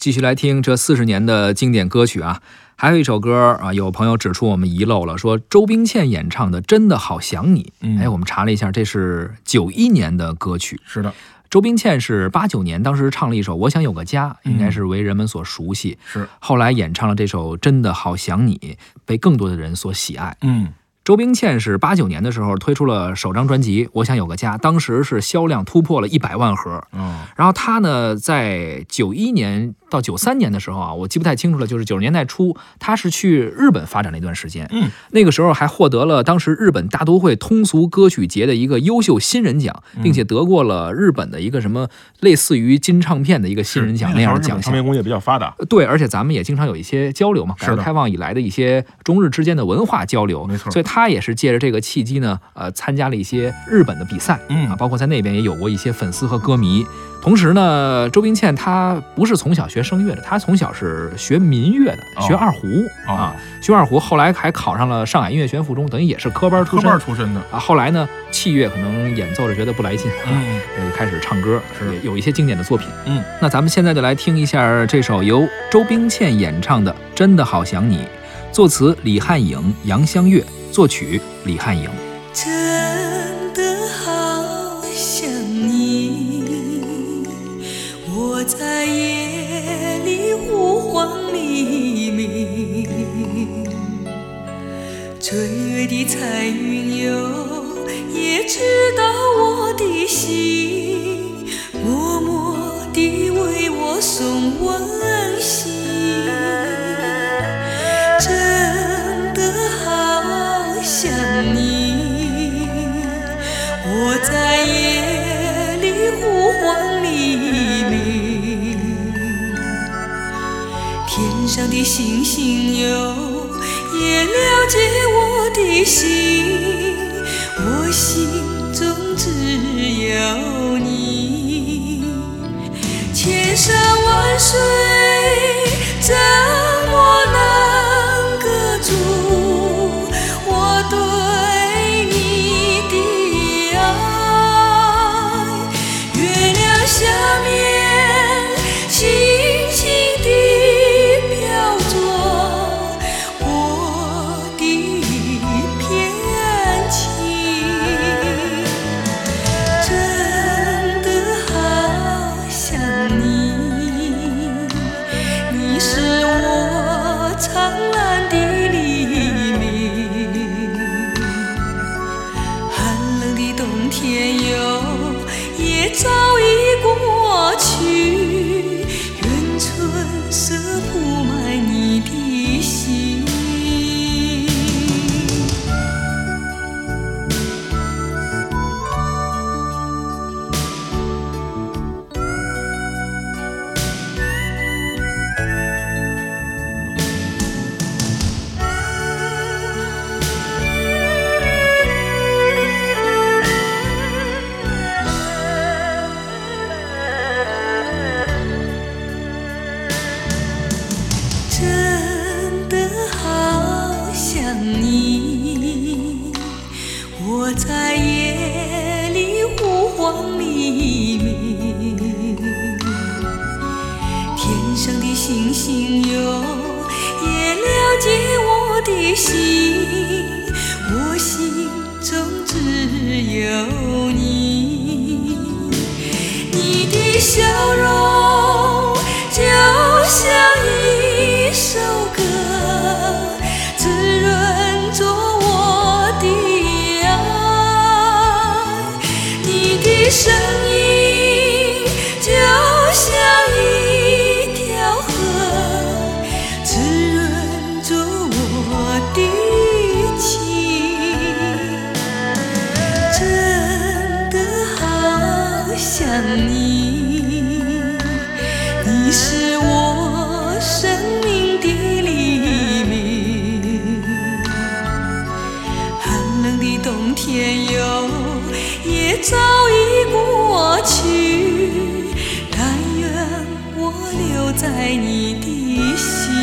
继续来听这四十年的经典歌曲啊，还有一首歌啊，有朋友指出我们遗漏了，说周冰倩演唱的《真的好想你》。嗯哎，我们查了一下，这是九一年的歌曲。是的，周冰倩是八九年当时唱了一首《我想有个家》，应该是为人们所熟悉。是，后来演唱了这首《真的好想你》，被更多的人所喜爱。嗯周冰倩是八九年的时候推出了首张专辑《我想有个家》，当时是销量突破了一百万盒。嗯，然后她呢，在九一年到九三年的时候啊，我记不太清楚了，就是九十年代初，她是去日本发展了一段时间。嗯，那个时候还获得了当时日本大都会通俗歌曲节的一个优秀新人奖，并且得过了日本的一个什么类似于金唱片的一个新人奖那样的奖项。唱。片工业比较发达，对，而且咱们也经常有一些交流嘛，改革开放以来的一些中日之间的文化交流，没错。所以他也是借着这个契机呢，呃，参加了一些日本的比赛，嗯。啊，包括在那边也有过一些粉丝和歌迷。同时呢，周冰倩她不是从小学声乐的，她从小是学民乐的，哦。学二胡、哦。啊，学二胡，后来还考上了上海音乐学院附中，等于也是科班出科身班出身的，啊。后来呢，器乐可能演奏着觉得不来劲，啊开始唱歌，是。有一些经典的作品。嗯，那咱们现在就来听一下这首由周冰倩演唱的《真的好想你》，作词李汉颖、杨香月，作曲李汉颖。真的好想你，我在夜里呼唤黎明，追月的彩云哟，也知道我的心，默默地为我送温我在夜里呼唤黎明，天上的星星哟，也了解我的心，我心中只有你。千山万水也早星星哟，也了解我的心，我心中只有想你，你是我生命的黎明。寒冷的冬天哟，也早已过去，但愿我留在你的心。